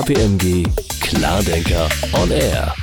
KPMG Klardenker on Air.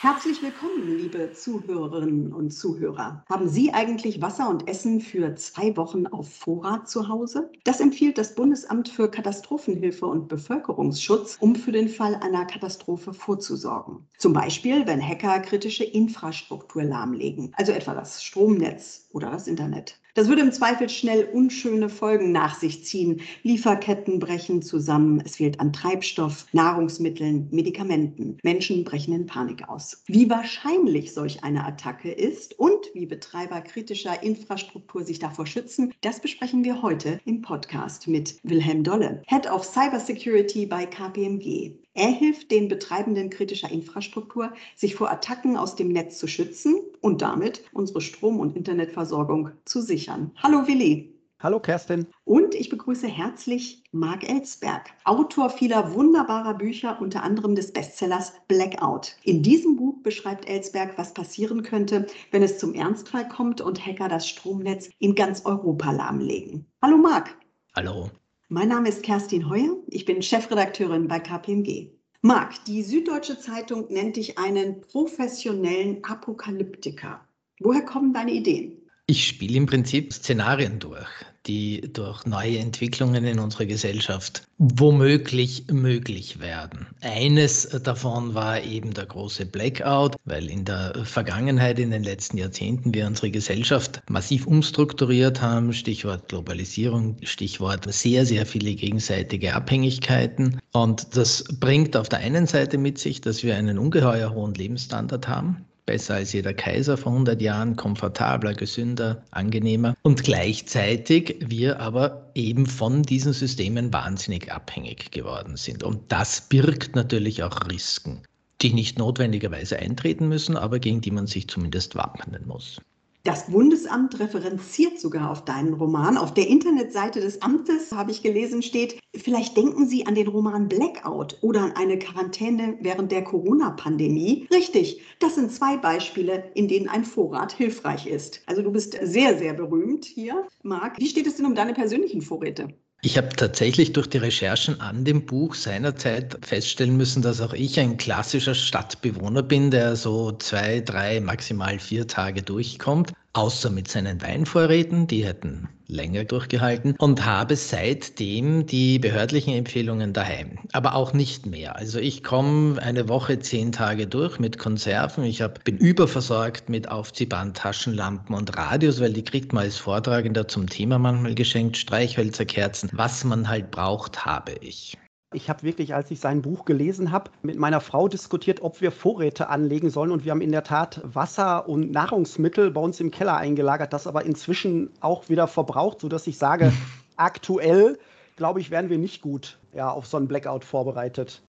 Herzlich willkommen, liebe Zuhörerinnen und Zuhörer. Haben Sie eigentlich Wasser und Essen für zwei Wochen auf Vorrat zu Hause? Das empfiehlt das Bundesamt für Katastrophenhilfe und Bevölkerungsschutz, um für den Fall einer Katastrophe vorzusorgen. Zum Beispiel, wenn Hacker kritische Infrastruktur lahmlegen, also etwa das Stromnetz oder das Internet. Das würde im Zweifel schnell unschöne Folgen nach sich ziehen. Lieferketten brechen zusammen, es fehlt an Treibstoff, Nahrungsmitteln, Medikamenten. Menschen brechen in Panik aus. Wie wahrscheinlich solch eine Attacke ist und wie Betreiber kritischer Infrastruktur sich davor schützen, das besprechen wir heute im Podcast mit Wilhelm Dolle, Head of Cybersecurity bei KPMG. Er hilft den Betreibenden kritischer Infrastruktur, sich vor Attacken aus dem Netz zu schützen und damit unsere Strom- und Internetversorgung zu sichern. Hallo Willi. Hallo Kerstin. Und ich begrüße herzlich Marc Ellsberg, Autor vieler wunderbarer Bücher, unter anderem des Bestsellers Blackout. In diesem Buch beschreibt Ellsberg, was passieren könnte, wenn es zum Ernstfall kommt und Hacker das Stromnetz in ganz Europa lahmlegen. Hallo Marc. Hallo. Mein Name ist Kerstin Heuer. Ich bin Chefredakteurin bei KPMG. Marc, die Süddeutsche Zeitung nennt dich einen professionellen Apokalyptiker. Woher kommen deine Ideen? Ich spiele im Prinzip Szenarien durch die durch neue Entwicklungen in unserer Gesellschaft womöglich möglich werden. Eines davon war eben der große Blackout, weil in der Vergangenheit, in den letzten Jahrzehnten, wir unsere Gesellschaft massiv umstrukturiert haben. Stichwort Globalisierung, Stichwort sehr, sehr viele gegenseitige Abhängigkeiten. Und das bringt auf der einen Seite mit sich, dass wir einen ungeheuer hohen Lebensstandard haben besser als jeder Kaiser vor 100 Jahren, komfortabler, gesünder, angenehmer und gleichzeitig wir aber eben von diesen Systemen wahnsinnig abhängig geworden sind. Und das birgt natürlich auch Risiken, die nicht notwendigerweise eintreten müssen, aber gegen die man sich zumindest wappnen muss. Das Bundesamt referenziert sogar auf deinen Roman. Auf der Internetseite des Amtes, habe ich gelesen, steht, vielleicht denken Sie an den Roman Blackout oder an eine Quarantäne während der Corona-Pandemie. Richtig, das sind zwei Beispiele, in denen ein Vorrat hilfreich ist. Also du bist sehr, sehr berühmt hier, Marc. Wie steht es denn um deine persönlichen Vorräte? Ich habe tatsächlich durch die Recherchen an dem Buch seinerzeit feststellen müssen, dass auch ich ein klassischer Stadtbewohner bin, der so zwei, drei, maximal vier Tage durchkommt außer mit seinen Weinvorräten, die hätten länger durchgehalten und habe seitdem die behördlichen Empfehlungen daheim, aber auch nicht mehr. Also ich komme eine Woche, zehn Tage durch mit Konserven. Ich hab, bin überversorgt mit aufziehbaren Taschenlampen und Radios, weil die kriegt man als Vortragender zum Thema manchmal geschenkt, Streichhölzer, Kerzen. Was man halt braucht, habe ich. Ich habe wirklich, als ich sein Buch gelesen habe, mit meiner Frau diskutiert, ob wir Vorräte anlegen sollen. Und wir haben in der Tat Wasser und Nahrungsmittel bei uns im Keller eingelagert, das aber inzwischen auch wieder verbraucht, sodass ich sage, aktuell, glaube ich, wären wir nicht gut ja, auf so einen Blackout vorbereitet.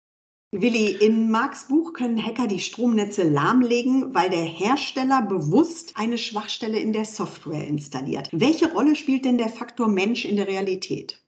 Willi, in Marks Buch können Hacker die Stromnetze lahmlegen, weil der Hersteller bewusst eine Schwachstelle in der Software installiert. Welche Rolle spielt denn der Faktor Mensch in der Realität?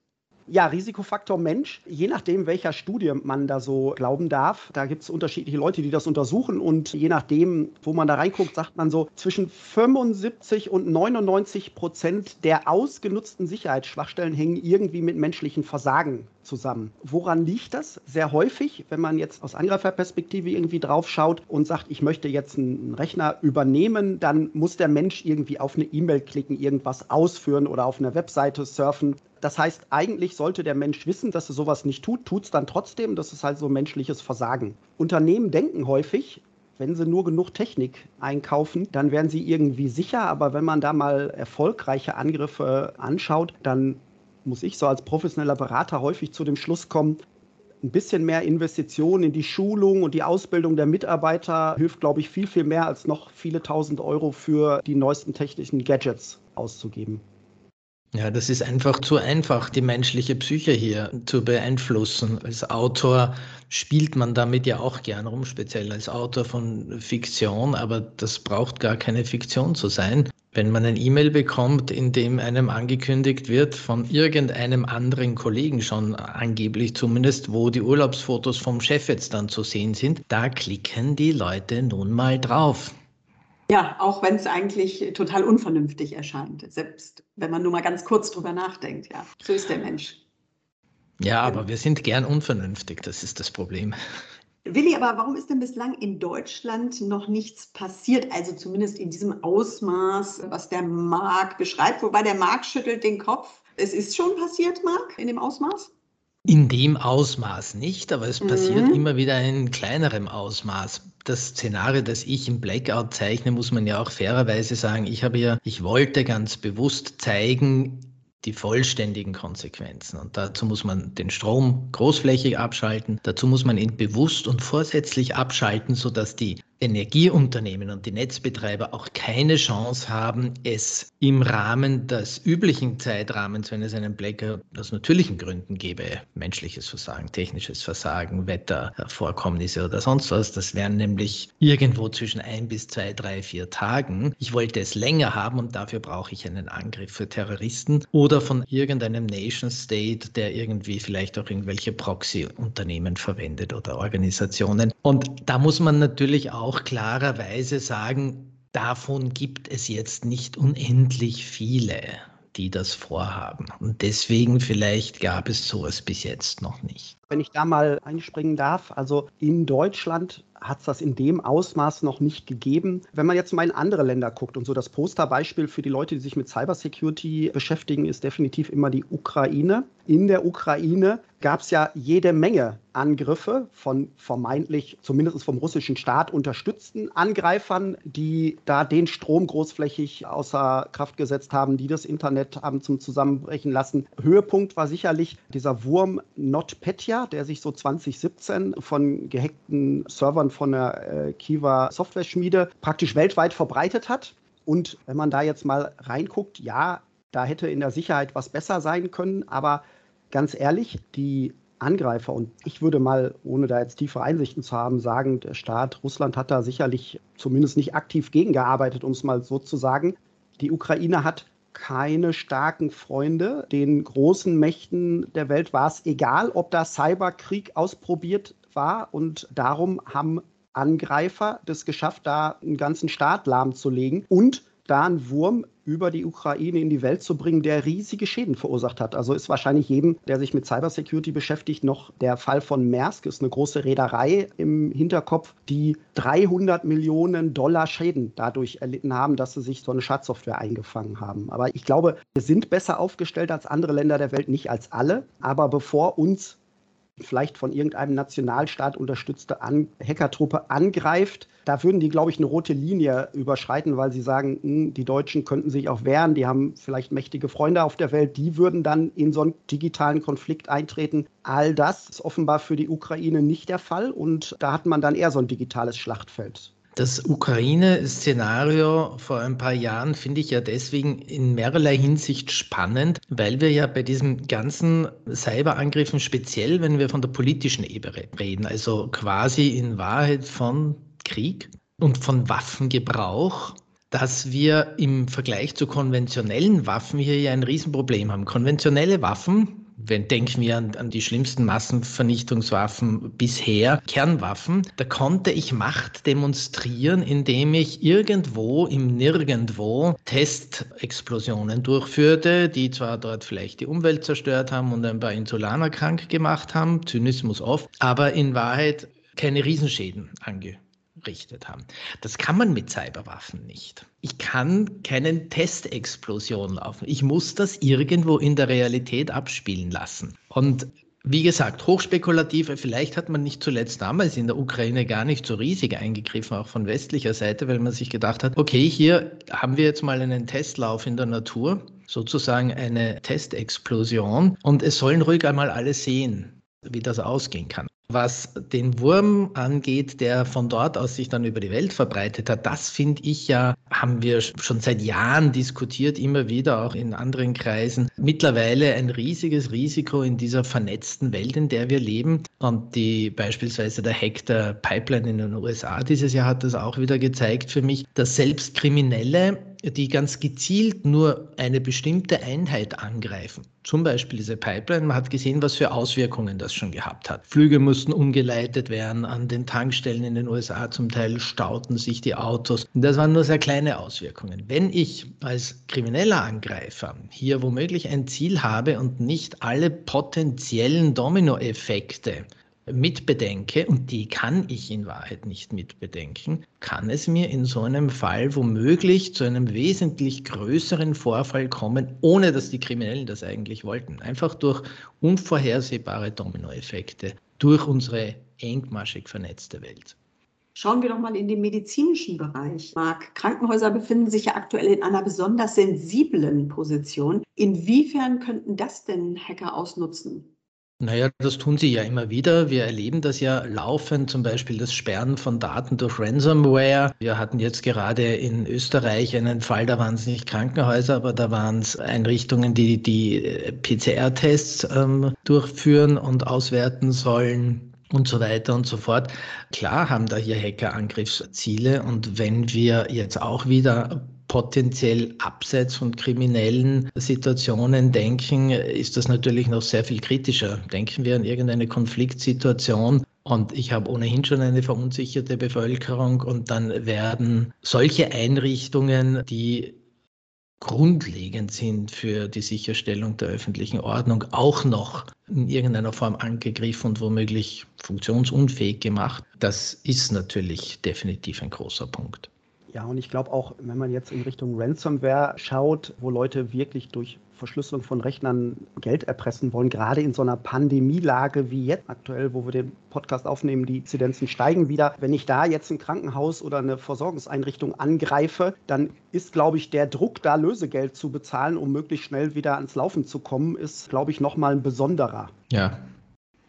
Ja, Risikofaktor Mensch, je nachdem, welcher Studie man da so glauben darf. Da gibt es unterschiedliche Leute, die das untersuchen und je nachdem, wo man da reinguckt, sagt man so, zwischen 75 und 99 Prozent der ausgenutzten Sicherheitsschwachstellen hängen irgendwie mit menschlichen Versagen zusammen. Woran liegt das? Sehr häufig, wenn man jetzt aus Angreiferperspektive irgendwie drauf schaut und sagt, ich möchte jetzt einen Rechner übernehmen, dann muss der Mensch irgendwie auf eine E-Mail klicken, irgendwas ausführen oder auf einer Webseite surfen. Das heißt, eigentlich sollte der Mensch wissen, dass er sowas nicht tut, tut es dann trotzdem. Das ist halt so menschliches Versagen. Unternehmen denken häufig, wenn sie nur genug Technik einkaufen, dann wären sie irgendwie sicher. Aber wenn man da mal erfolgreiche Angriffe anschaut, dann muss ich so als professioneller Berater häufig zu dem Schluss kommen, ein bisschen mehr Investitionen in die Schulung und die Ausbildung der Mitarbeiter hilft, glaube ich, viel, viel mehr als noch viele tausend Euro für die neuesten technischen Gadgets auszugeben. Ja, das ist einfach zu einfach, die menschliche Psyche hier zu beeinflussen. Als Autor spielt man damit ja auch gern rum, speziell als Autor von Fiktion, aber das braucht gar keine Fiktion zu sein. Wenn man ein E-Mail bekommt, in dem einem angekündigt wird, von irgendeinem anderen Kollegen schon angeblich zumindest, wo die Urlaubsfotos vom Chef jetzt dann zu sehen sind, da klicken die Leute nun mal drauf. Ja, auch wenn es eigentlich total unvernünftig erscheint, selbst wenn man nur mal ganz kurz drüber nachdenkt. Ja, so ist der Mensch. Ja, aber wir sind gern unvernünftig, das ist das Problem. Willi, aber warum ist denn bislang in Deutschland noch nichts passiert? Also zumindest in diesem Ausmaß, was der Marc beschreibt, wobei der Marc schüttelt den Kopf. Es ist schon passiert, Marc, in dem Ausmaß? In dem Ausmaß nicht, aber es passiert mhm. immer wieder in kleinerem Ausmaß. Das Szenario, das ich im Blackout zeichne, muss man ja auch fairerweise sagen, ich habe ja, ich wollte ganz bewusst zeigen, die vollständigen Konsequenzen. Und dazu muss man den Strom großflächig abschalten. Dazu muss man ihn bewusst und vorsätzlich abschalten, sodass die Energieunternehmen und die Netzbetreiber auch keine Chance haben, es im Rahmen des üblichen Zeitrahmens, wenn es einen Blackout aus natürlichen Gründen gäbe, menschliches Versagen, technisches Versagen, Wettervorkommnisse oder sonst was, das wären nämlich irgendwo zwischen ein bis zwei, drei, vier Tagen. Ich wollte es länger haben und dafür brauche ich einen Angriff für Terroristen oder von irgendeinem Nation State, der irgendwie vielleicht auch irgendwelche Proxy-Unternehmen verwendet oder Organisationen. Und da muss man natürlich auch auch klarerweise sagen, davon gibt es jetzt nicht unendlich viele, die das vorhaben. Und deswegen vielleicht gab es sowas bis jetzt noch nicht. Wenn ich da mal einspringen darf, also in Deutschland hat es das in dem Ausmaß noch nicht gegeben. Wenn man jetzt mal in andere Länder guckt und so das Posterbeispiel für die Leute, die sich mit Cybersecurity beschäftigen, ist definitiv immer die Ukraine. In der Ukraine gab es ja jede Menge Angriffe von vermeintlich, zumindest vom russischen Staat unterstützten Angreifern, die da den Strom großflächig außer Kraft gesetzt haben, die das Internet haben zum Zusammenbrechen lassen. Höhepunkt war sicherlich dieser Wurm NotPetya, der sich so 2017 von gehackten Servern von der äh, Kiva Software-Schmiede praktisch weltweit verbreitet hat. Und wenn man da jetzt mal reinguckt, ja, da hätte in der Sicherheit was besser sein können, aber ganz ehrlich, die Angreifer, und ich würde mal, ohne da jetzt tiefe Einsichten zu haben, sagen, der Staat Russland hat da sicherlich zumindest nicht aktiv gegengearbeitet, um es mal so zu sagen. Die Ukraine hat keine starken Freunde. Den großen Mächten der Welt war es egal, ob da Cyberkrieg ausprobiert war. Und darum haben Angreifer das geschafft, da einen ganzen Staat lahmzulegen und da einen Wurm über die Ukraine in die Welt zu bringen, der riesige Schäden verursacht hat. Also ist wahrscheinlich jedem, der sich mit Cybersecurity beschäftigt, noch der Fall von Maersk, ist eine große Reederei im Hinterkopf, die 300 Millionen Dollar Schäden dadurch erlitten haben, dass sie sich so eine Schadsoftware eingefangen haben. Aber ich glaube, wir sind besser aufgestellt als andere Länder der Welt, nicht als alle. Aber bevor uns vielleicht von irgendeinem Nationalstaat unterstützte An Hackertruppe angreift, da würden die, glaube ich, eine rote Linie überschreiten, weil sie sagen, mh, hm, die Deutschen könnten sich auch wehren, die haben vielleicht mächtige Freunde auf der Welt, die würden dann in so einen digitalen Konflikt eintreten. All das ist offenbar für die Ukraine nicht der Fall und da hat man dann eher so ein digitales Schlachtfeld. Das Ukraine-Szenario vor ein paar Jahren finde ich ja deswegen in mehrerlei Hinsicht spannend, weil wir ja bei diesen ganzen Cyberangriffen, speziell wenn wir von der politischen Ebene reden, also quasi in Wahrheit von Krieg und von Waffengebrauch, dass wir im Vergleich zu konventionellen Waffen hier ja ein Riesenproblem haben. Konventionelle Waffen, wenn denken wir an, an, die schlimmsten Massenvernichtungswaffen bisher, Kernwaffen, da konnte ich Macht demonstrieren, indem ich irgendwo im Nirgendwo Testexplosionen durchführte, die zwar dort vielleicht die Umwelt zerstört haben und ein paar Insulaner krank gemacht haben, Zynismus oft, aber in Wahrheit keine Riesenschäden angehört gerichtet haben. Das kann man mit Cyberwaffen nicht. Ich kann keinen Testexplosion laufen. Ich muss das irgendwo in der Realität abspielen lassen. Und wie gesagt, hochspekulative, vielleicht hat man nicht zuletzt damals in der Ukraine gar nicht so riesig eingegriffen, auch von westlicher Seite, weil man sich gedacht hat, okay, hier haben wir jetzt mal einen Testlauf in der Natur, sozusagen eine Testexplosion und es sollen ruhig einmal alle sehen, wie das ausgehen kann. Was den Wurm angeht, der von dort aus sich dann über die Welt verbreitet hat, das finde ich ja, haben wir schon seit Jahren diskutiert, immer wieder auch in anderen Kreisen. Mittlerweile ein riesiges Risiko in dieser vernetzten Welt, in der wir leben. Und die beispielsweise der Hack der Pipeline in den USA dieses Jahr hat das auch wieder gezeigt für mich, dass selbst Kriminelle die ganz gezielt nur eine bestimmte Einheit angreifen. Zum Beispiel diese Pipeline. Man hat gesehen, was für Auswirkungen das schon gehabt hat. Flüge mussten umgeleitet werden. An den Tankstellen in den USA zum Teil stauten sich die Autos. Das waren nur sehr kleine Auswirkungen. Wenn ich als krimineller Angreifer hier womöglich ein Ziel habe und nicht alle potenziellen Dominoeffekte mitbedenke, und die kann ich in Wahrheit nicht mitbedenken, kann es mir in so einem Fall womöglich zu einem wesentlich größeren Vorfall kommen, ohne dass die Kriminellen das eigentlich wollten. Einfach durch unvorhersehbare Dominoeffekte, durch unsere engmaschig vernetzte Welt. Schauen wir doch mal in den medizinischen Bereich. Marc, Krankenhäuser befinden sich ja aktuell in einer besonders sensiblen Position. Inwiefern könnten das denn Hacker ausnutzen? Naja, das tun sie ja immer wieder. Wir erleben das ja laufend, zum Beispiel das Sperren von Daten durch Ransomware. Wir hatten jetzt gerade in Österreich einen Fall, da waren es nicht Krankenhäuser, aber da waren es Einrichtungen, die die PCR-Tests ähm, durchführen und auswerten sollen und so weiter und so fort. Klar haben da hier Hacker Angriffsziele und wenn wir jetzt auch wieder potenziell abseits von kriminellen Situationen denken, ist das natürlich noch sehr viel kritischer. Denken wir an irgendeine Konfliktsituation, und ich habe ohnehin schon eine verunsicherte Bevölkerung und dann werden solche Einrichtungen, die grundlegend sind für die Sicherstellung der öffentlichen Ordnung, auch noch in irgendeiner Form angegriffen und womöglich funktionsunfähig gemacht. Das ist natürlich definitiv ein großer Punkt. Ja, und ich glaube auch, wenn man jetzt in Richtung Ransomware schaut, wo Leute wirklich durch Verschlüsselung von Rechnern Geld erpressen wollen, gerade in so einer Pandemielage wie jetzt aktuell, wo wir den Podcast aufnehmen, die Inzidenzen steigen wieder. Wenn ich da jetzt ein Krankenhaus oder eine Versorgungseinrichtung angreife, dann ist, glaube ich, der Druck, da Lösegeld zu bezahlen, um möglichst schnell wieder ans Laufen zu kommen, ist, glaube ich, nochmal ein besonderer. Ja,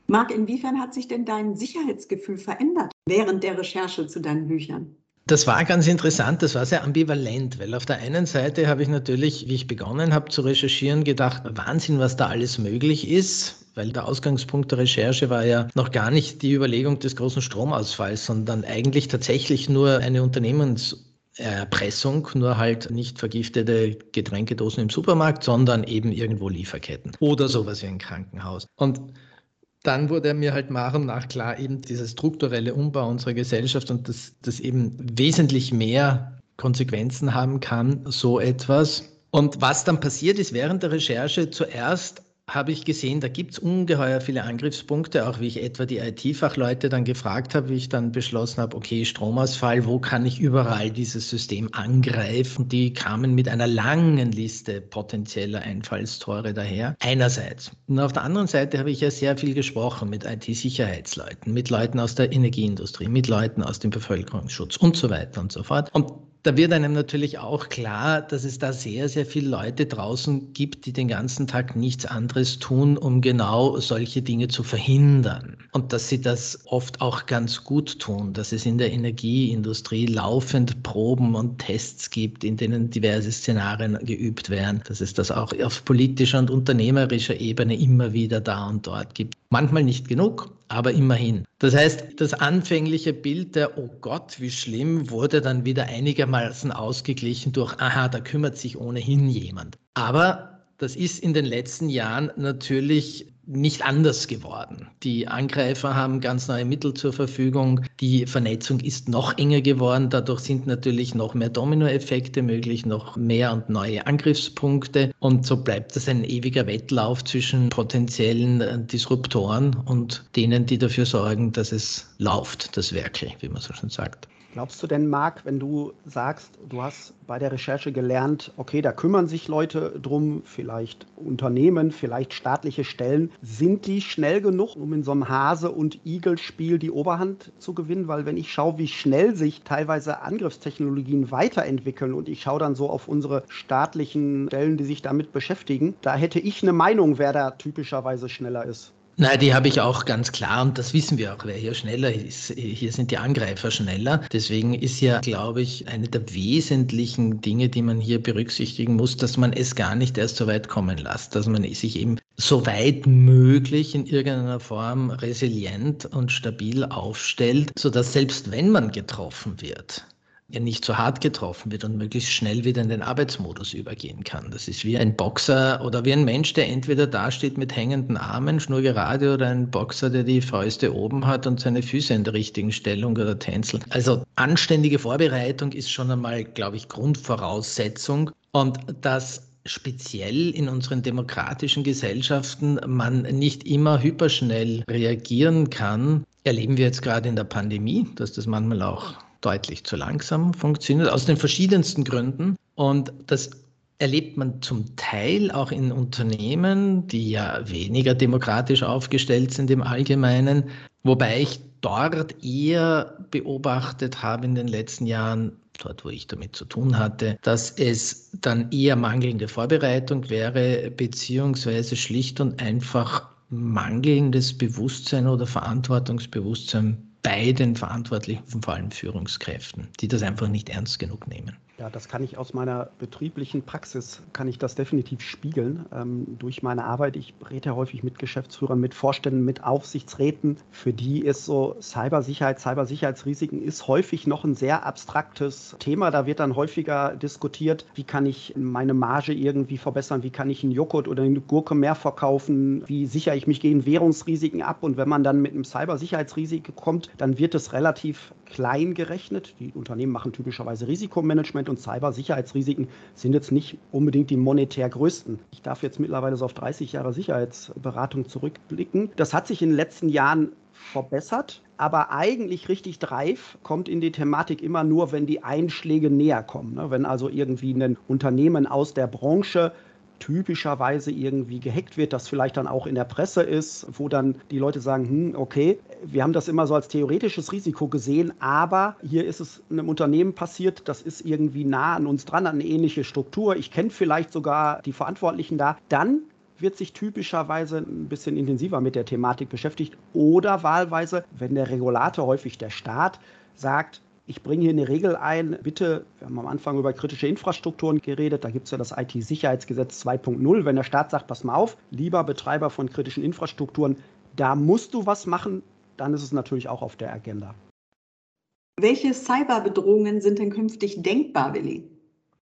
Marc, inwiefern hat sich denn dein Sicherheitsgefühl verändert während der Recherche zu deinen Büchern? Das war ganz interessant, das war sehr ambivalent, weil auf der einen Seite habe ich natürlich, wie ich begonnen habe zu recherchieren, gedacht, Wahnsinn, was da alles möglich ist, weil der Ausgangspunkt der Recherche war ja noch gar nicht die Überlegung des großen Stromausfalls, sondern eigentlich tatsächlich nur eine Unternehmens Erpressung, nur halt nicht vergiftete Getränkedosen im Supermarkt, sondern eben irgendwo Lieferketten oder sowas wie ein Krankenhaus. Und dann wurde mir halt nach und nach klar, eben dieser strukturelle Umbau unserer Gesellschaft und dass das eben wesentlich mehr Konsequenzen haben kann, so etwas. Und was dann passiert ist während der Recherche, zuerst habe ich gesehen, da gibt es ungeheuer viele Angriffspunkte, auch wie ich etwa die IT-Fachleute dann gefragt habe, wie ich dann beschlossen habe, okay, Stromausfall, wo kann ich überall dieses System angreifen? Die kamen mit einer langen Liste potenzieller Einfallstore daher. Einerseits. Und auf der anderen Seite habe ich ja sehr viel gesprochen mit IT-Sicherheitsleuten, mit Leuten aus der Energieindustrie, mit Leuten aus dem Bevölkerungsschutz und so weiter und so fort. Und da wird einem natürlich auch klar, dass es da sehr, sehr viele Leute draußen gibt, die den ganzen Tag nichts anderes tun, um genau solche Dinge zu verhindern. Und dass sie das oft auch ganz gut tun, dass es in der Energieindustrie laufend Proben und Tests gibt, in denen diverse Szenarien geübt werden, dass es das auch auf politischer und unternehmerischer Ebene immer wieder da und dort gibt. Manchmal nicht genug, aber immerhin. Das heißt, das anfängliche Bild der, oh Gott, wie schlimm, wurde dann wieder einigermaßen ausgeglichen durch, aha, da kümmert sich ohnehin jemand. Aber das ist in den letzten Jahren natürlich nicht anders geworden. Die Angreifer haben ganz neue Mittel zur Verfügung. Die Vernetzung ist noch enger geworden. Dadurch sind natürlich noch mehr Dominoeffekte möglich, noch mehr und neue Angriffspunkte. Und so bleibt es ein ewiger Wettlauf zwischen potenziellen äh, Disruptoren und denen, die dafür sorgen, dass es läuft, das Werkel, wie man so schon sagt. Glaubst du denn, Marc, wenn du sagst, du hast bei der Recherche gelernt, okay, da kümmern sich Leute drum, vielleicht Unternehmen, vielleicht staatliche Stellen, sind die schnell genug, um in so einem Hase- und Igel-Spiel die Oberhand zu gewinnen? Weil wenn ich schaue, wie schnell sich teilweise Angriffstechnologien weiterentwickeln und ich schaue dann so auf unsere staatlichen Stellen, die sich damit beschäftigen, da hätte ich eine Meinung, wer da typischerweise schneller ist. Nein, die habe ich auch ganz klar und das wissen wir auch, wer hier schneller ist. Hier sind die Angreifer schneller. Deswegen ist ja, glaube ich, eine der wesentlichen Dinge, die man hier berücksichtigen muss, dass man es gar nicht erst so weit kommen lässt, dass man sich eben so weit möglich in irgendeiner Form resilient und stabil aufstellt, sodass selbst wenn man getroffen wird, nicht so hart getroffen wird und möglichst schnell wieder in den Arbeitsmodus übergehen kann. Das ist wie ein Boxer oder wie ein Mensch, der entweder dasteht mit hängenden Armen, schnurgerade, oder ein Boxer, der die Fäuste oben hat und seine Füße in der richtigen Stellung oder tänzelt. Also anständige Vorbereitung ist schon einmal, glaube ich, Grundvoraussetzung. Und das speziell in unseren demokratischen Gesellschaften man nicht immer hyperschnell reagieren kann, erleben wir jetzt gerade in der Pandemie, dass das manchmal auch deutlich zu langsam funktioniert, aus den verschiedensten Gründen. Und das erlebt man zum Teil auch in Unternehmen, die ja weniger demokratisch aufgestellt sind im Allgemeinen, wobei ich dort eher beobachtet habe in den letzten Jahren, dort wo ich damit zu tun hatte, dass es dann eher mangelnde Vorbereitung wäre, beziehungsweise schlicht und einfach mangelndes Bewusstsein oder Verantwortungsbewusstsein bei den Verantwortlichen, vor allem Führungskräften, die das einfach nicht ernst genug nehmen. Ja, das kann ich aus meiner betrieblichen Praxis, kann ich das definitiv spiegeln. Ähm, durch meine Arbeit, ich rede ja häufig mit Geschäftsführern, mit Vorständen, mit Aufsichtsräten. Für die ist so Cybersicherheit, Cybersicherheitsrisiken ist häufig noch ein sehr abstraktes Thema. Da wird dann häufiger diskutiert, wie kann ich meine Marge irgendwie verbessern, wie kann ich einen Joghurt oder eine Gurke mehr verkaufen, wie sichere ich mich gegen Währungsrisiken ab. Und wenn man dann mit einem Cybersicherheitsrisiko kommt, dann wird es relativ klein gerechnet. Die Unternehmen machen typischerweise Risikomanagement und Cybersicherheitsrisiken sind jetzt nicht unbedingt die monetär größten. Ich darf jetzt mittlerweile so auf 30 Jahre Sicherheitsberatung zurückblicken. Das hat sich in den letzten Jahren verbessert, aber eigentlich richtig dreif kommt in die Thematik immer nur, wenn die Einschläge näher kommen. Ne? Wenn also irgendwie ein Unternehmen aus der Branche typischerweise irgendwie gehackt wird, das vielleicht dann auch in der Presse ist, wo dann die Leute sagen, hm, okay, wir haben das immer so als theoretisches Risiko gesehen, aber hier ist es einem Unternehmen passiert, das ist irgendwie nah an uns dran, an eine ähnliche Struktur. Ich kenne vielleicht sogar die Verantwortlichen da. Dann wird sich typischerweise ein bisschen intensiver mit der Thematik beschäftigt oder wahlweise, wenn der Regulator, häufig der Staat, sagt, ich bringe hier eine Regel ein, bitte, wir haben am Anfang über kritische Infrastrukturen geredet, da gibt es ja das IT-Sicherheitsgesetz 2.0, wenn der Staat sagt, pass mal auf, lieber Betreiber von kritischen Infrastrukturen, da musst du was machen, dann ist es natürlich auch auf der Agenda. Welche Cyberbedrohungen sind denn künftig denkbar, Willi?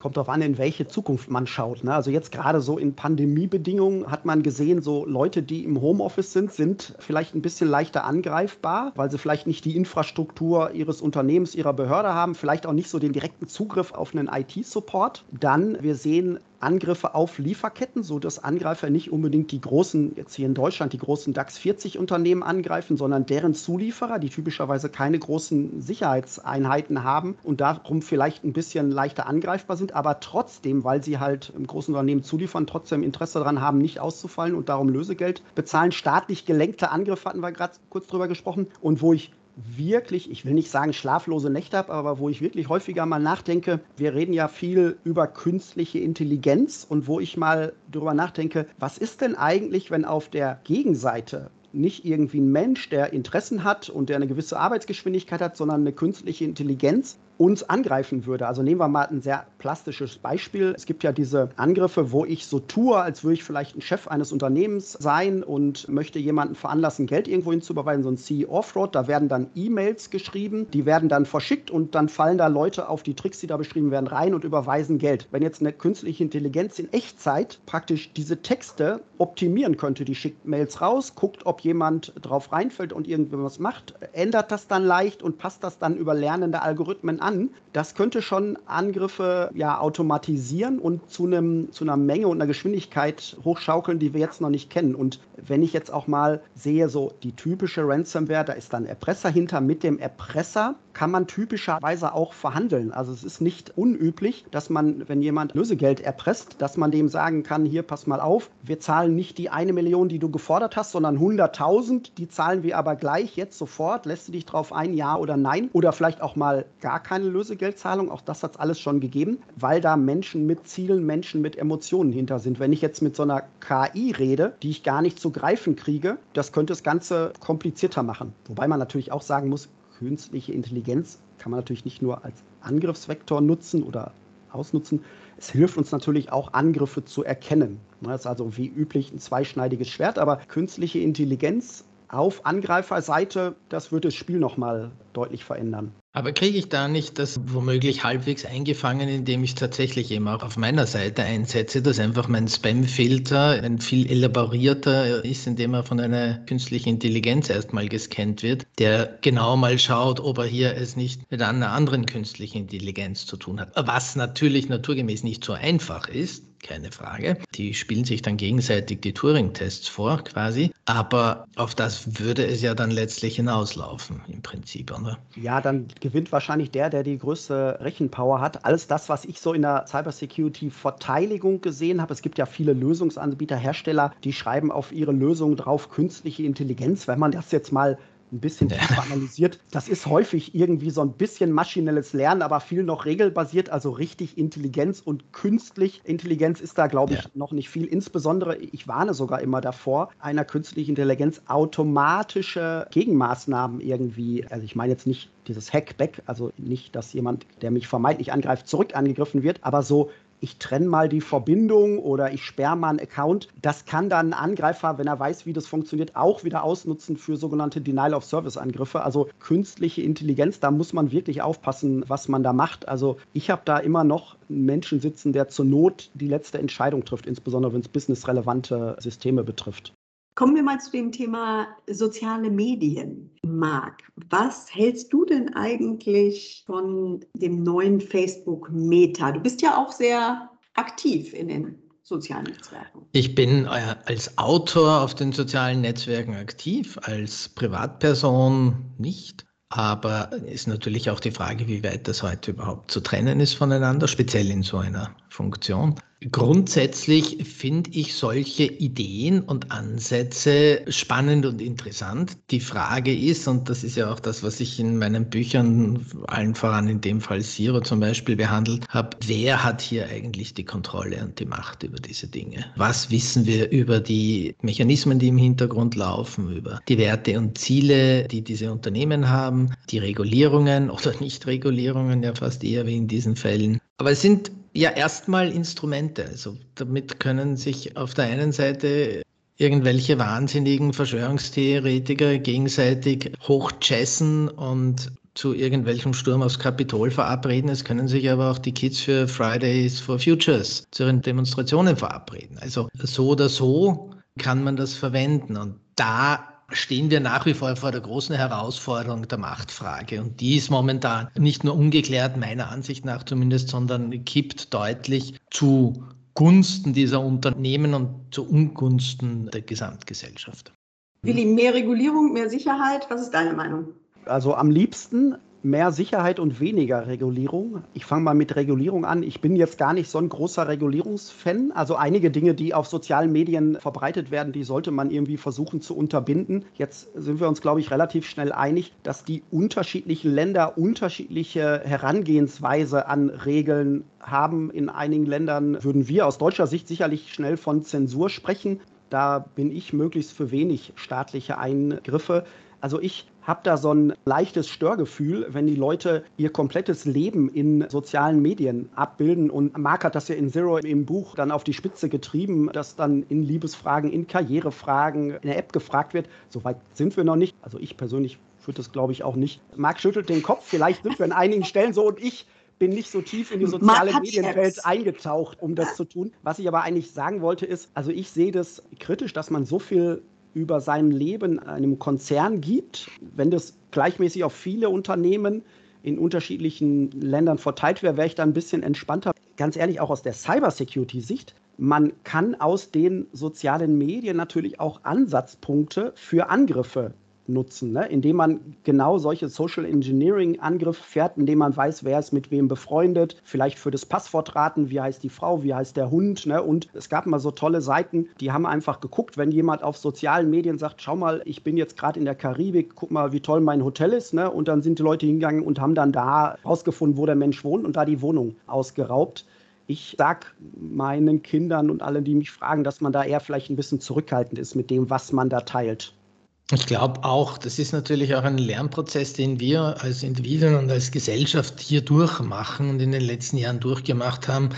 Kommt darauf an, in welche Zukunft man schaut. Ne? Also jetzt gerade so in Pandemiebedingungen hat man gesehen, so Leute, die im Homeoffice sind, sind vielleicht ein bisschen leichter angreifbar, weil sie vielleicht nicht die Infrastruktur ihres Unternehmens, ihrer Behörde haben, vielleicht auch nicht so den direkten Zugriff auf einen IT-Support. Dann, wir sehen Angriffe auf Lieferketten, sodass Angreifer nicht unbedingt die großen, jetzt hier in Deutschland, die großen DAX 40 Unternehmen angreifen, sondern deren Zulieferer, die typischerweise keine großen Sicherheitseinheiten haben und darum vielleicht ein bisschen leichter angreifbar sind, aber trotzdem, weil sie halt im großen Unternehmen zuliefern, trotzdem Interesse daran haben, nicht auszufallen und darum Lösegeld bezahlen. Staatlich gelenkte Angriffe hatten wir gerade kurz drüber gesprochen und wo ich wirklich, ich will nicht sagen schlaflose Nächte habe, aber wo ich wirklich häufiger mal nachdenke, wir reden ja viel über künstliche Intelligenz und wo ich mal darüber nachdenke, was ist denn eigentlich, wenn auf der Gegenseite nicht irgendwie ein Mensch, der Interessen hat und der eine gewisse Arbeitsgeschwindigkeit hat, sondern eine künstliche Intelligenz uns angreifen würde. Also nehmen wir mal ein sehr plastisches Beispiel. Es gibt ja diese Angriffe, wo ich so tue, als würde ich vielleicht ein Chef eines Unternehmens sein und möchte jemanden veranlassen, Geld irgendwo hinzubeweisen, so ein CEO-Fraud. Da werden dann E-Mails geschrieben, die werden dann verschickt und dann fallen da Leute auf die Tricks, die da beschrieben werden, rein und überweisen Geld. Wenn jetzt eine künstliche Intelligenz in Echtzeit praktisch diese Texte optimieren könnte, die schickt Mails raus, guckt, ob jemand drauf reinfällt und irgendwas macht, ändert das dann leicht und passt das dann über lernende Algorithmen an an. Das könnte schon Angriffe ja automatisieren und zu, einem, zu einer Menge und einer Geschwindigkeit hochschaukeln, die wir jetzt noch nicht kennen. Und wenn ich jetzt auch mal sehe, so die typische Ransomware, da ist dann Erpresser hinter. Mit dem Erpresser kann man typischerweise auch verhandeln. Also es ist nicht unüblich, dass man, wenn jemand Lösegeld erpresst, dass man dem sagen kann, hier pass mal auf, wir zahlen nicht die eine Million, die du gefordert hast, sondern 100.000, die zahlen wir aber gleich jetzt sofort. Lässt du dich drauf ein, ja oder nein? Oder vielleicht auch mal gar keine Lösegeldzahlung. Auch das hat es alles schon gegeben, weil da Menschen mit Zielen, Menschen mit Emotionen hinter sind. Wenn ich jetzt mit so einer KI rede, die ich gar nicht zu greifen kriege, das könnte das Ganze komplizierter machen. Wobei man natürlich auch sagen muss, künstliche Intelligenz kann man natürlich nicht nur als Angriffsvektor nutzen oder ausnutzen. Es hilft uns natürlich auch, Angriffe zu erkennen. Das ist also wie üblich ein zweischneidiges Schwert, aber künstliche Intelligenz auf Angreiferseite, das wird das Spiel nochmal deutlich verändern. Aber kriege ich da nicht das womöglich halbwegs eingefangen, indem ich tatsächlich eben auch auf meiner Seite einsetze, dass einfach mein Spam-Filter ein viel elaborierter ist, indem er von einer künstlichen Intelligenz erstmal gescannt wird, der genau mal schaut, ob er hier es nicht mit einer anderen künstlichen Intelligenz zu tun hat. Was natürlich naturgemäß nicht so einfach ist, keine Frage. Die spielen sich dann gegenseitig die Turing-Tests vor, quasi. Aber auf das würde es ja dann letztlich hinauslaufen, im Prinzip, oder? Ja, dann gewinnt wahrscheinlich der, der die größte Rechenpower hat. Alles das, was ich so in der Cybersecurity-Verteidigung gesehen habe. Es gibt ja viele Lösungsanbieter, Hersteller, die schreiben auf ihre Lösungen drauf künstliche Intelligenz. Wenn man das jetzt mal ein bisschen tiefer analysiert. Das ist häufig irgendwie so ein bisschen maschinelles Lernen, aber viel noch regelbasiert, also richtig Intelligenz und künstlich Intelligenz ist da, glaube ich, ja. noch nicht viel. Insbesondere, ich warne sogar immer davor, einer künstlichen Intelligenz automatische Gegenmaßnahmen irgendwie, also ich meine jetzt nicht dieses Hackback, also nicht, dass jemand, der mich vermeintlich angreift, zurück angegriffen wird, aber so ich trenne mal die Verbindung oder ich sperre mal einen Account. Das kann dann ein Angreifer, wenn er weiß, wie das funktioniert, auch wieder ausnutzen für sogenannte Denial-of-Service-Angriffe. Also künstliche Intelligenz, da muss man wirklich aufpassen, was man da macht. Also ich habe da immer noch einen Menschen sitzen, der zur Not die letzte Entscheidung trifft, insbesondere wenn es businessrelevante Systeme betrifft. Kommen wir mal zu dem Thema soziale Medien. Marc, was hältst du denn eigentlich von dem neuen Facebook Meta? Du bist ja auch sehr aktiv in den sozialen Netzwerken. Ich bin äh, als Autor auf den sozialen Netzwerken aktiv, als Privatperson nicht. Aber ist natürlich auch die Frage, wie weit das heute überhaupt zu trennen ist voneinander, speziell in so einer Funktion. Grundsätzlich finde ich solche Ideen und Ansätze spannend und interessant. Die Frage ist, und das ist ja auch das, was ich in meinen Büchern, allen voran in dem Fall Zero zum Beispiel behandelt habe, wer hat hier eigentlich die Kontrolle und die Macht über diese Dinge? Was wissen wir über die Mechanismen, die im Hintergrund laufen, über die Werte und Ziele, die diese Unternehmen haben, die Regulierungen oder Nichtregulierungen, ja fast eher wie in diesen Fällen. Aber es sind ja, erstmal Instrumente. Also damit können sich auf der einen Seite irgendwelche wahnsinnigen Verschwörungstheoretiker gegenseitig hochchessen und zu irgendwelchem Sturm aufs Kapitol verabreden. Es können sich aber auch die Kids für Fridays for Futures zu ihren Demonstrationen verabreden. Also so oder so kann man das verwenden. Und da stehen wir nach wie vor vor der großen Herausforderung der Machtfrage. Und die ist momentan nicht nur ungeklärt, meiner Ansicht nach zumindest, sondern kippt deutlich zu Gunsten dieser Unternehmen und zu Ungunsten der Gesamtgesellschaft. Willi, mehr Regulierung, mehr Sicherheit, was ist deine Meinung? Also am liebsten mehr Sicherheit und weniger Regulierung. Ich fange mal mit Regulierung an. Ich bin jetzt gar nicht so ein großer Regulierungsfan. Also einige Dinge, die auf sozialen Medien verbreitet werden, die sollte man irgendwie versuchen zu unterbinden. Jetzt sind wir uns, glaube ich, relativ schnell einig, dass die unterschiedlichen Länder unterschiedliche Herangehensweise an Regeln haben. In einigen Ländern würden wir aus deutscher Sicht sicherlich schnell von Zensur sprechen. Da bin ich möglichst für wenig staatliche Eingriffe. Also ich habe da so ein leichtes Störgefühl, wenn die Leute ihr komplettes Leben in sozialen Medien abbilden. Und Marc hat das ja in Zero im Buch dann auf die Spitze getrieben, dass dann in Liebesfragen, in Karrierefragen, in der App gefragt wird. Soweit sind wir noch nicht. Also ich persönlich würde das, glaube ich, auch nicht. Marc schüttelt den Kopf. Vielleicht sind wir an einigen Stellen so und ich bin nicht so tief in die soziale Medienwelt eingetaucht, um das zu tun. Was ich aber eigentlich sagen wollte, ist, also ich sehe das kritisch, dass man so viel über sein Leben einem Konzern gibt, wenn das gleichmäßig auf viele Unternehmen in unterschiedlichen Ländern verteilt wäre, wäre ich da ein bisschen entspannter. Ganz ehrlich, auch aus der Cybersecurity-Sicht, man kann aus den sozialen Medien natürlich auch Ansatzpunkte für Angriffe nutzen, ne? indem man genau solche Social Engineering-Angriffe fährt, indem man weiß, wer ist mit wem befreundet, vielleicht für das Passwort raten, wie heißt die Frau, wie heißt der Hund. Ne? Und es gab mal so tolle Seiten, die haben einfach geguckt, wenn jemand auf sozialen Medien sagt, schau mal, ich bin jetzt gerade in der Karibik, guck mal, wie toll mein Hotel ist. Ne? Und dann sind die Leute hingegangen und haben dann da rausgefunden, wo der Mensch wohnt und da die Wohnung ausgeraubt. Ich sage meinen Kindern und allen, die mich fragen, dass man da eher vielleicht ein bisschen zurückhaltend ist mit dem, was man da teilt. Ich glaube auch, das ist natürlich auch ein Lernprozess, den wir als Individuen und als Gesellschaft hier durchmachen und in den letzten Jahren durchgemacht haben.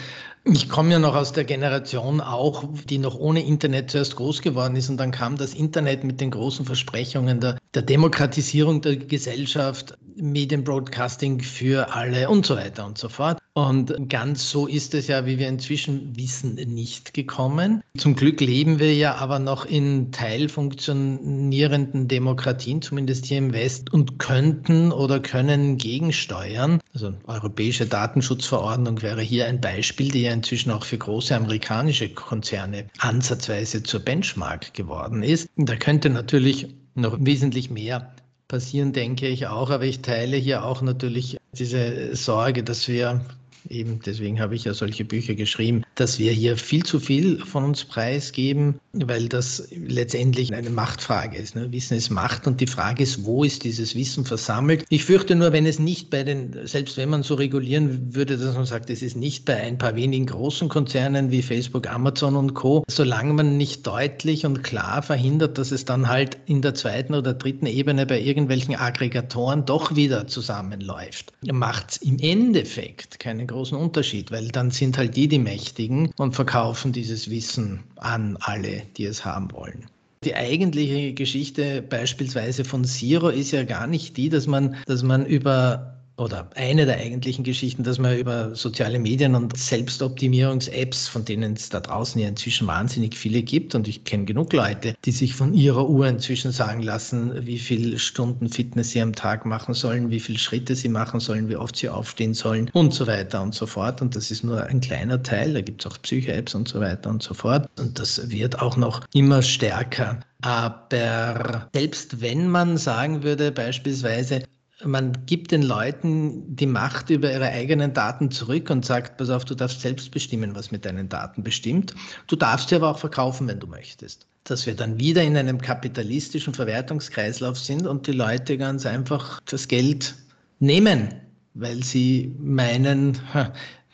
Ich komme ja noch aus der Generation auch, die noch ohne Internet zuerst groß geworden ist und dann kam das Internet mit den großen Versprechungen der, der Demokratisierung der Gesellschaft. Medienbroadcasting für alle und so weiter und so fort. Und ganz so ist es ja, wie wir inzwischen wissen, nicht gekommen. Zum Glück leben wir ja aber noch in teilfunktionierenden Demokratien, zumindest hier im West, und könnten oder können gegensteuern. Also europäische Datenschutzverordnung wäre hier ein Beispiel, die ja inzwischen auch für große amerikanische Konzerne ansatzweise zur Benchmark geworden ist. Da könnte natürlich noch wesentlich mehr passieren, denke ich auch. Aber ich teile hier auch natürlich diese Sorge, dass wir eben deswegen habe ich ja solche Bücher geschrieben, dass wir hier viel zu viel von uns preisgeben, weil das letztendlich eine Machtfrage ist. Ne? Wissen ist Macht und die Frage ist, wo ist dieses Wissen versammelt? Ich fürchte nur, wenn es nicht bei den, selbst wenn man so regulieren würde, dass man sagt, es ist nicht bei ein paar wenigen großen Konzernen wie Facebook, Amazon und Co., solange man nicht deutlich und klar verhindert, dass es dann halt in der zweiten oder dritten Ebene bei irgendwelchen Aggregatoren doch wieder zusammenläuft, macht es im Endeffekt keinen großen Unterschied, weil dann sind halt die die Mächtigen und verkaufen dieses Wissen an alle, die es haben wollen. Die eigentliche Geschichte beispielsweise von Zero ist ja gar nicht die, dass man, dass man über oder eine der eigentlichen Geschichten, dass man über soziale Medien und Selbstoptimierungs-Apps, von denen es da draußen ja inzwischen wahnsinnig viele gibt, und ich kenne genug Leute, die sich von ihrer Uhr inzwischen sagen lassen, wie viele Stunden Fitness sie am Tag machen sollen, wie viele Schritte sie machen sollen, wie oft sie aufstehen sollen und so weiter und so fort. Und das ist nur ein kleiner Teil, da gibt es auch Psycho-Apps und so weiter und so fort. Und das wird auch noch immer stärker. Aber selbst wenn man sagen würde, beispielsweise, man gibt den Leuten die Macht über ihre eigenen Daten zurück und sagt, pass auf, du darfst selbst bestimmen, was mit deinen Daten bestimmt. Du darfst sie aber auch verkaufen, wenn du möchtest. Dass wir dann wieder in einem kapitalistischen Verwertungskreislauf sind und die Leute ganz einfach das Geld nehmen, weil sie meinen,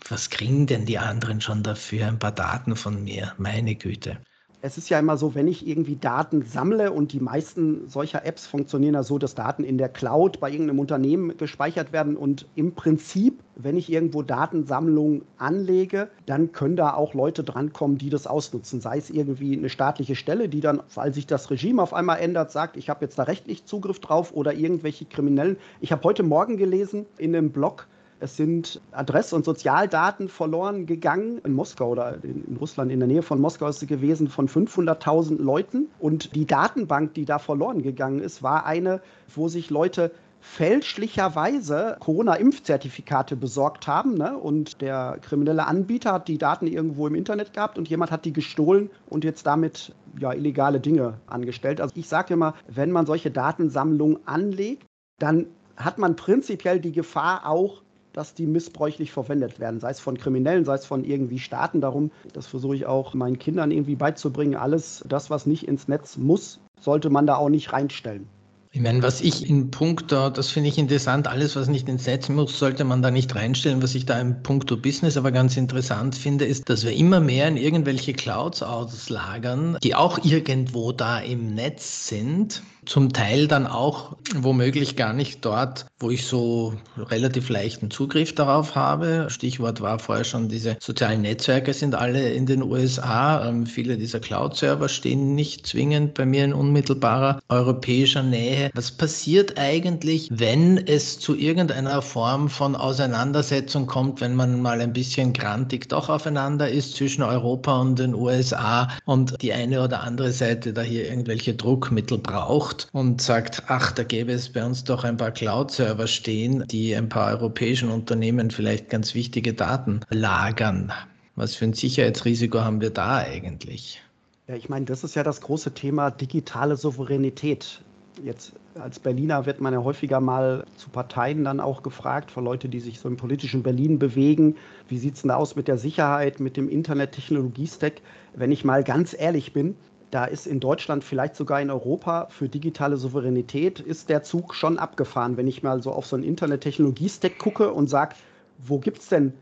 was kriegen denn die anderen schon dafür? Ein paar Daten von mir, meine Güte es ist ja immer so, wenn ich irgendwie Daten sammle und die meisten solcher Apps funktionieren ja so, dass Daten in der Cloud bei irgendeinem Unternehmen gespeichert werden und im Prinzip, wenn ich irgendwo Datensammlungen anlege, dann können da auch Leute drankommen, die das ausnutzen. Sei es irgendwie eine staatliche Stelle, die dann, weil sich das Regime auf einmal ändert, sagt, ich habe jetzt da rechtlich Zugriff drauf oder irgendwelche Kriminellen. Ich habe heute Morgen gelesen in einem Blog, es sind Adress- und Sozialdaten verloren gegangen in Moskau oder in Russland in der Nähe von Moskau ist sie gewesen von 500.000 Leuten. Und die Datenbank, die da verloren gegangen ist, war eine, wo sich Leute fälschlicherweise Corona-Impfzertifikate besorgt haben. Ne? Und der kriminelle Anbieter hat die Daten irgendwo im Internet gehabt und jemand hat die gestohlen und jetzt damit ja, illegale Dinge angestellt. Also ich sage immer, wenn man solche Datensammlungen anlegt, dann hat man prinzipiell die Gefahr auch, dass die missbräuchlich verwendet werden, sei es von Kriminellen, sei es von irgendwie Staaten. Darum, das versuche ich auch meinen Kindern irgendwie beizubringen. Alles, das, was nicht ins Netz muss, sollte man da auch nicht reinstellen. Ich meine, was ich in puncto, das finde ich interessant, alles, was nicht ins Netz muss, sollte man da nicht reinstellen. Was ich da im puncto Business aber ganz interessant finde, ist, dass wir immer mehr in irgendwelche Clouds auslagern, die auch irgendwo da im Netz sind zum Teil dann auch womöglich gar nicht dort, wo ich so relativ leichten Zugriff darauf habe. Stichwort war vorher schon, diese sozialen Netzwerke sind alle in den USA. Ähm, viele dieser Cloud-Server stehen nicht zwingend bei mir in unmittelbarer europäischer Nähe. Was passiert eigentlich, wenn es zu irgendeiner Form von Auseinandersetzung kommt, wenn man mal ein bisschen grantig doch aufeinander ist zwischen Europa und den USA und die eine oder andere Seite da hier irgendwelche Druckmittel braucht? Sucht und sagt, ach, da gäbe es bei uns doch ein paar Cloud-Server stehen, die ein paar europäischen Unternehmen vielleicht ganz wichtige Daten lagern. Was für ein Sicherheitsrisiko haben wir da eigentlich? Ja, ich meine, das ist ja das große Thema digitale Souveränität. Jetzt als Berliner wird man ja häufiger mal zu Parteien dann auch gefragt, von Leuten, die sich so im politischen Berlin bewegen. Wie sieht es denn da aus mit der Sicherheit, mit dem Internet-Technologie-Stack? Wenn ich mal ganz ehrlich bin, da ist in Deutschland, vielleicht sogar in Europa, für digitale Souveränität ist der Zug schon abgefahren. Wenn ich mal so auf so einen Internet-Technologie-Stack gucke und sage, wo gibt es denn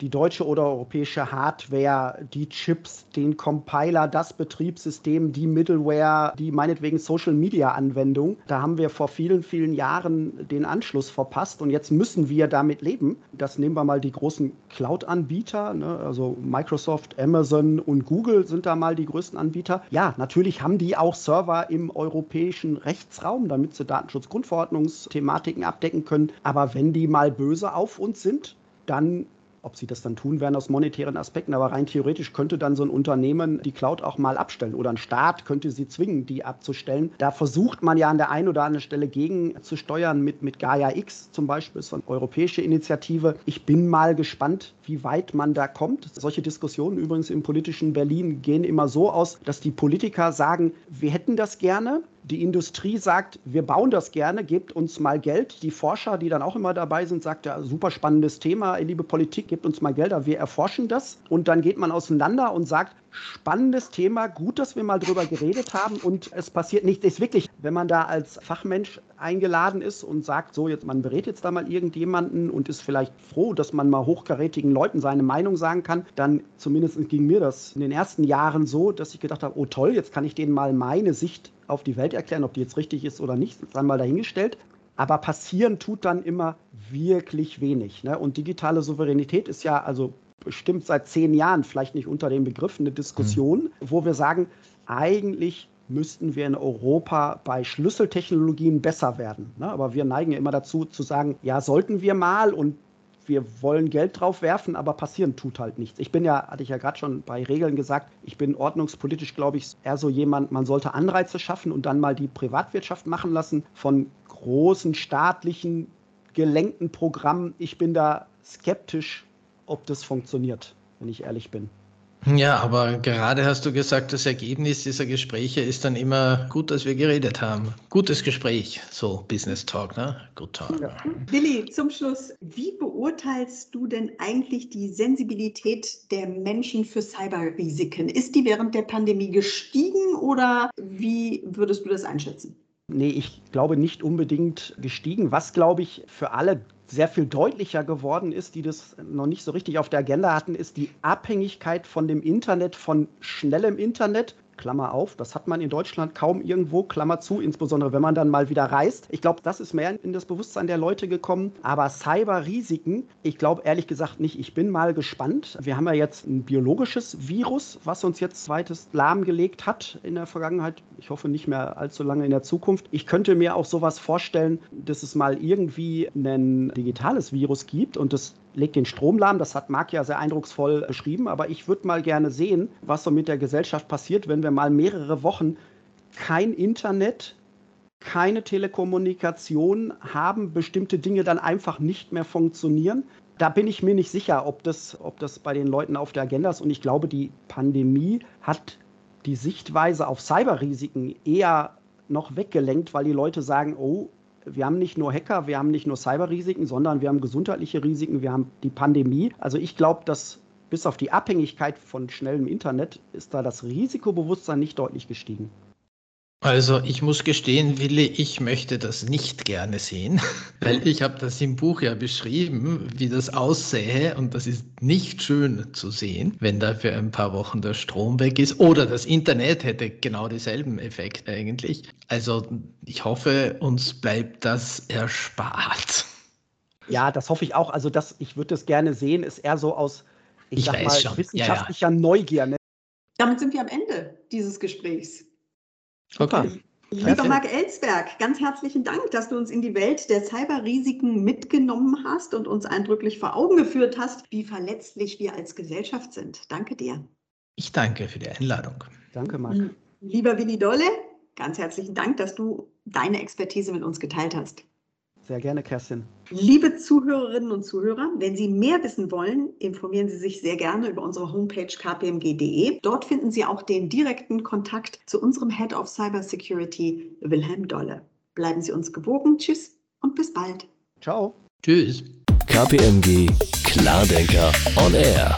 die deutsche oder europäische Hardware, die Chips, den Compiler, das Betriebssystem, die Middleware, die meinetwegen Social-Media-Anwendung. Da haben wir vor vielen, vielen Jahren den Anschluss verpasst und jetzt müssen wir damit leben. Das nehmen wir mal die großen Cloud-Anbieter, ne? also Microsoft, Amazon und Google sind da mal die größten Anbieter. Ja, natürlich haben die auch Server im europäischen Rechtsraum, damit sie Datenschutzgrundverordnungsthematiken abdecken können. Aber wenn die mal böse auf uns sind, dann ob sie das dann tun werden aus monetären Aspekten, aber rein theoretisch könnte dann so ein Unternehmen die Cloud auch mal abstellen oder ein Staat könnte sie zwingen, die abzustellen. Da versucht man ja an der einen oder anderen Stelle gegen zu steuern mit, mit Gaia X zum Beispiel, so eine europäische Initiative. Ich bin mal gespannt, wie weit man da kommt. Solche Diskussionen übrigens im politischen Berlin gehen immer so aus, dass die Politiker sagen, wir hätten das gerne, die Industrie sagt, wir bauen das gerne, gebt uns mal Geld. Die Forscher, die dann auch immer dabei sind, sagt ja, super spannendes Thema, liebe Politik, gebt uns mal Geld, aber wir erforschen das. Und dann geht man auseinander und sagt, spannendes Thema, gut, dass wir mal drüber geredet haben und es passiert nichts. Ist wirklich, wenn man da als Fachmensch eingeladen ist und sagt, so jetzt man berät jetzt da mal irgendjemanden und ist vielleicht froh, dass man mal hochkarätigen Leuten seine Meinung sagen kann, dann zumindest ging mir das in den ersten Jahren so, dass ich gedacht habe, oh toll, jetzt kann ich denen mal meine Sicht auf die Welt erklären, ob die jetzt richtig ist oder nicht, ist einmal dahingestellt. Aber passieren tut dann immer wirklich wenig. Ne? Und digitale Souveränität ist ja also bestimmt seit zehn Jahren, vielleicht nicht unter dem Begriff, eine Diskussion, mhm. wo wir sagen, eigentlich müssten wir in Europa bei Schlüsseltechnologien besser werden. Ne? Aber wir neigen ja immer dazu zu sagen, ja, sollten wir mal und wir wollen Geld drauf werfen, aber passieren tut halt nichts. Ich bin ja, hatte ich ja gerade schon bei Regeln gesagt, ich bin ordnungspolitisch, glaube ich, eher so jemand, man sollte Anreize schaffen und dann mal die Privatwirtschaft machen lassen von großen staatlichen gelenkten Programmen. Ich bin da skeptisch, ob das funktioniert, wenn ich ehrlich bin. Ja, aber gerade hast du gesagt, das Ergebnis dieser Gespräche ist dann immer gut, dass wir geredet haben. Gutes Gespräch, so Business Talk, ne? Good Talk. Ja. Willi, zum Schluss, wie beurteilst du denn eigentlich die Sensibilität der Menschen für Cyberrisiken? Ist die während der Pandemie gestiegen oder wie würdest du das einschätzen? Nee, ich glaube nicht unbedingt gestiegen. Was, glaube ich, für alle sehr viel deutlicher geworden ist, die das noch nicht so richtig auf der Agenda hatten, ist die Abhängigkeit von dem Internet, von schnellem Internet Klammer auf, das hat man in Deutschland kaum irgendwo, Klammer zu, insbesondere wenn man dann mal wieder reist. Ich glaube, das ist mehr in das Bewusstsein der Leute gekommen. Aber Cyber-Risiken, ich glaube ehrlich gesagt nicht. Ich bin mal gespannt. Wir haben ja jetzt ein biologisches Virus, was uns jetzt zweites lahmgelegt hat in der Vergangenheit. Ich hoffe nicht mehr allzu lange in der Zukunft. Ich könnte mir auch sowas vorstellen, dass es mal irgendwie ein digitales Virus gibt und das legt den Strom lahm. Das hat Marc ja sehr eindrucksvoll beschrieben. Aber ich würde mal gerne sehen, was so mit der Gesellschaft passiert, wenn wir mal mehrere Wochen kein Internet, keine Telekommunikation haben, bestimmte Dinge dann einfach nicht mehr funktionieren. Da bin ich mir nicht sicher, ob das, ob das bei den Leuten auf der Agenda ist. Und ich glaube, die Pandemie hat die Sichtweise auf Cyberrisiken eher noch weggelenkt, weil die Leute sagen, oh, wir haben nicht nur Hacker, wir haben nicht nur Cyberrisiken, sondern wir haben gesundheitliche Risiken, wir haben die Pandemie. Also ich glaube, dass bis auf die Abhängigkeit von schnellem Internet ist da das Risikobewusstsein nicht deutlich gestiegen. Also ich muss gestehen, Willi, ich möchte das nicht gerne sehen, weil ich habe das im Buch ja beschrieben, wie das aussähe und das ist nicht schön zu sehen, wenn da für ein paar Wochen der Strom weg ist oder das Internet hätte genau dieselben Effekte eigentlich. Also ich hoffe, uns bleibt das erspart. Ja, das hoffe ich auch. Also das, ich würde das gerne sehen, ist eher so aus, ich, ich sag mal, schon. wissenschaftlicher ja, ja. Neugier. Ne? Damit sind wir am Ende dieses Gesprächs. Okay. Lieber Marc Ellsberg, ganz herzlichen Dank, dass du uns in die Welt der Cyberrisiken mitgenommen hast und uns eindrücklich vor Augen geführt hast, wie verletzlich wir als Gesellschaft sind. Danke dir. Ich danke für die Einladung. Danke, Marc. Lieber Willi Dolle, ganz herzlichen Dank, dass du deine Expertise mit uns geteilt hast. Sehr gerne, Kerstin. Liebe Zuhörerinnen und Zuhörer, wenn Sie mehr wissen wollen, informieren Sie sich sehr gerne über unsere Homepage kpmg.de. Dort finden Sie auch den direkten Kontakt zu unserem Head of Cybersecurity, Wilhelm Dolle. Bleiben Sie uns gewogen. Tschüss und bis bald. Ciao. Tschüss. KPMG Klardenker on Air.